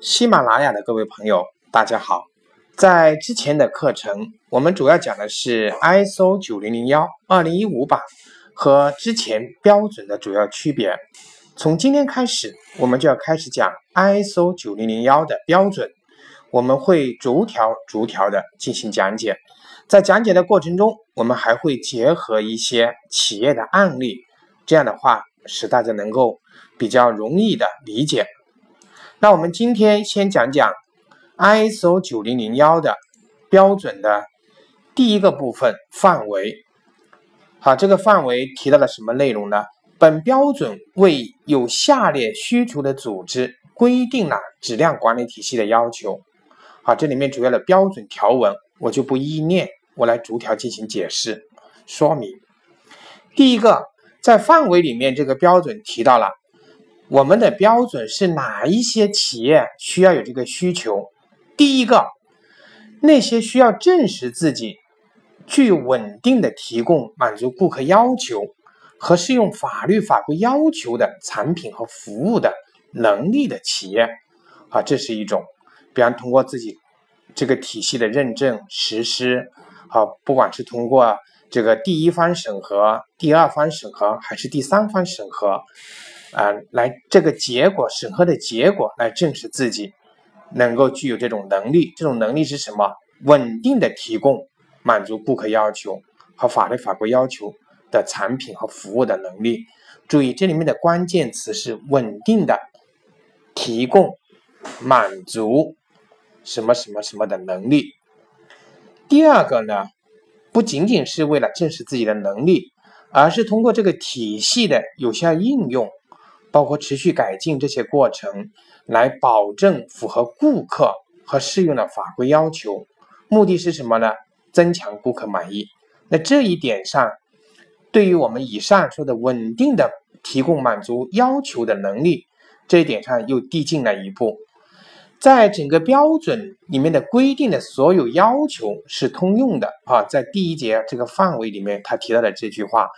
喜马拉雅的各位朋友，大家好。在之前的课程，我们主要讲的是 ISO 九零零幺二零一五版和之前标准的主要区别。从今天开始，我们就要开始讲 ISO 九零零幺的标准。我们会逐条逐条的进行讲解。在讲解的过程中，我们还会结合一些企业的案例，这样的话使大家能够比较容易的理解。那我们今天先讲讲 ISO 九零零幺的标准的第一个部分范围。好，这个范围提到了什么内容呢？本标准为有下列需求的组织规定了质量管理体系的要求。好，这里面主要的标准条文我就不一一念，我来逐条进行解释说明。第一个，在范围里面，这个标准提到了。我们的标准是哪一些企业需要有这个需求？第一个，那些需要证实自己具有稳定的提供满足顾客要求和适用法律法规要求的产品和服务的能力的企业，啊，这是一种。比方通过自己这个体系的认证实施，啊，不管是通过这个第一方审核、第二方审核还是第三方审核。啊，来这个结果审核的结果来证实自己能够具有这种能力，这种能力是什么？稳定的提供满足顾客要求和法律法规要求的产品和服务的能力。注意这里面的关键词是稳定的提供满足什么什么什么的能力。第二个呢，不仅仅是为了证实自己的能力，而是通过这个体系的有效应用。包括持续改进这些过程，来保证符合顾客和适用的法规要求。目的是什么呢？增强顾客满意。那这一点上，对于我们以上说的稳定的提供满足要求的能力，这一点上又递进了一步。在整个标准里面的规定的所有要求是通用的啊，在第一节这个范围里面，他提到的这句话。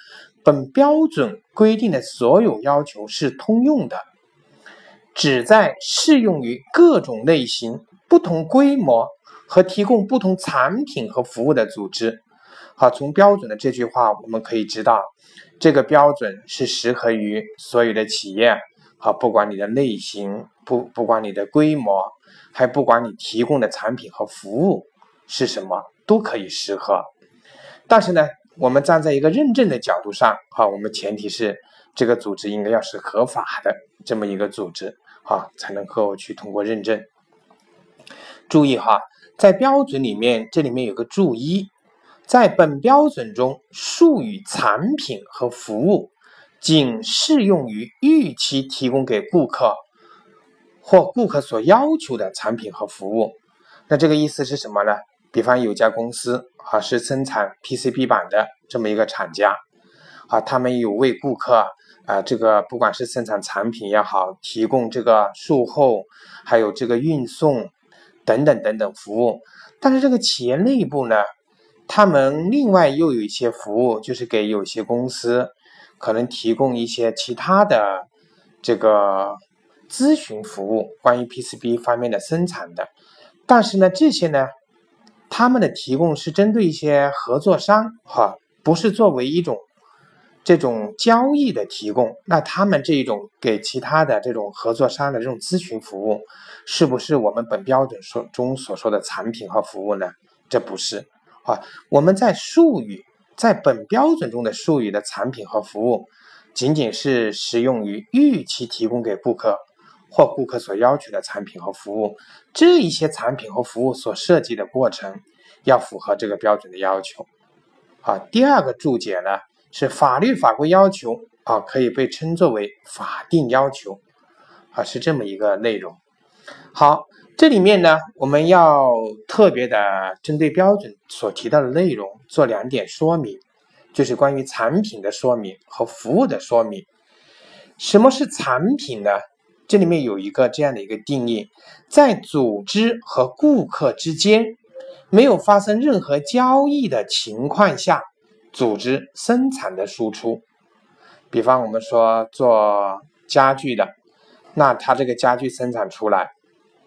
本标准规定的所有要求是通用的，旨在适用于各种类型、不同规模和提供不同产品和服务的组织。好，从标准的这句话我们可以知道，这个标准是适合于所有的企业。好，不管你的类型，不不管你的规模，还不管你提供的产品和服务是什么，都可以适合。但是呢？我们站在一个认证的角度上，哈，我们前提是这个组织应该要是合法的这么一个组织，哈，才能够去通过认证。注意哈，在标准里面，这里面有个注一，在本标准中，术语产品和服务仅适用于预期提供给顾客或顾客所要求的产品和服务。那这个意思是什么呢？比方有家公司啊是生产 PCB 板的这么一个厂家啊，他们有为顾客啊这个不管是生产产品也好，提供这个售后，还有这个运送等等等等服务。但是这个企业内部呢，他们另外又有一些服务，就是给有些公司可能提供一些其他的这个咨询服务，关于 PCB 方面的生产的。但是呢，这些呢。他们的提供是针对一些合作商，哈，不是作为一种这种交易的提供。那他们这一种给其他的这种合作商的这种咨询服务，是不是我们本标准所中所说的产品和服务呢？这不是啊。我们在术语在本标准中的术语的产品和服务，仅仅是适用于预期提供给顾客。或顾客所要求的产品和服务，这一些产品和服务所涉及的过程要符合这个标准的要求。啊，第二个注解呢是法律法规要求啊，可以被称作为法定要求啊，是这么一个内容。好，这里面呢我们要特别的针对标准所提到的内容做两点说明，就是关于产品的说明和服务的说明。什么是产品呢？这里面有一个这样的一个定义，在组织和顾客之间没有发生任何交易的情况下，组织生产的输出。比方我们说做家具的，那他这个家具生产出来，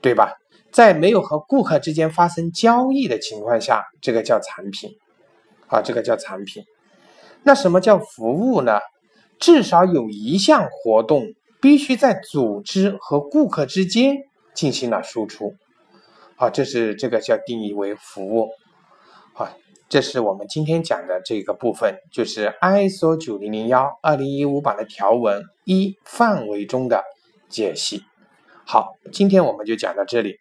对吧？在没有和顾客之间发生交易的情况下，这个叫产品，啊，这个叫产品。那什么叫服务呢？至少有一项活动必须在组织和顾客之间进行了输出，好，这是这个叫定义为服务，好，这是我们今天讲的这个部分，就是 ISO 九零零幺二零一五版的条文一范围中的解析。好，今天我们就讲到这里。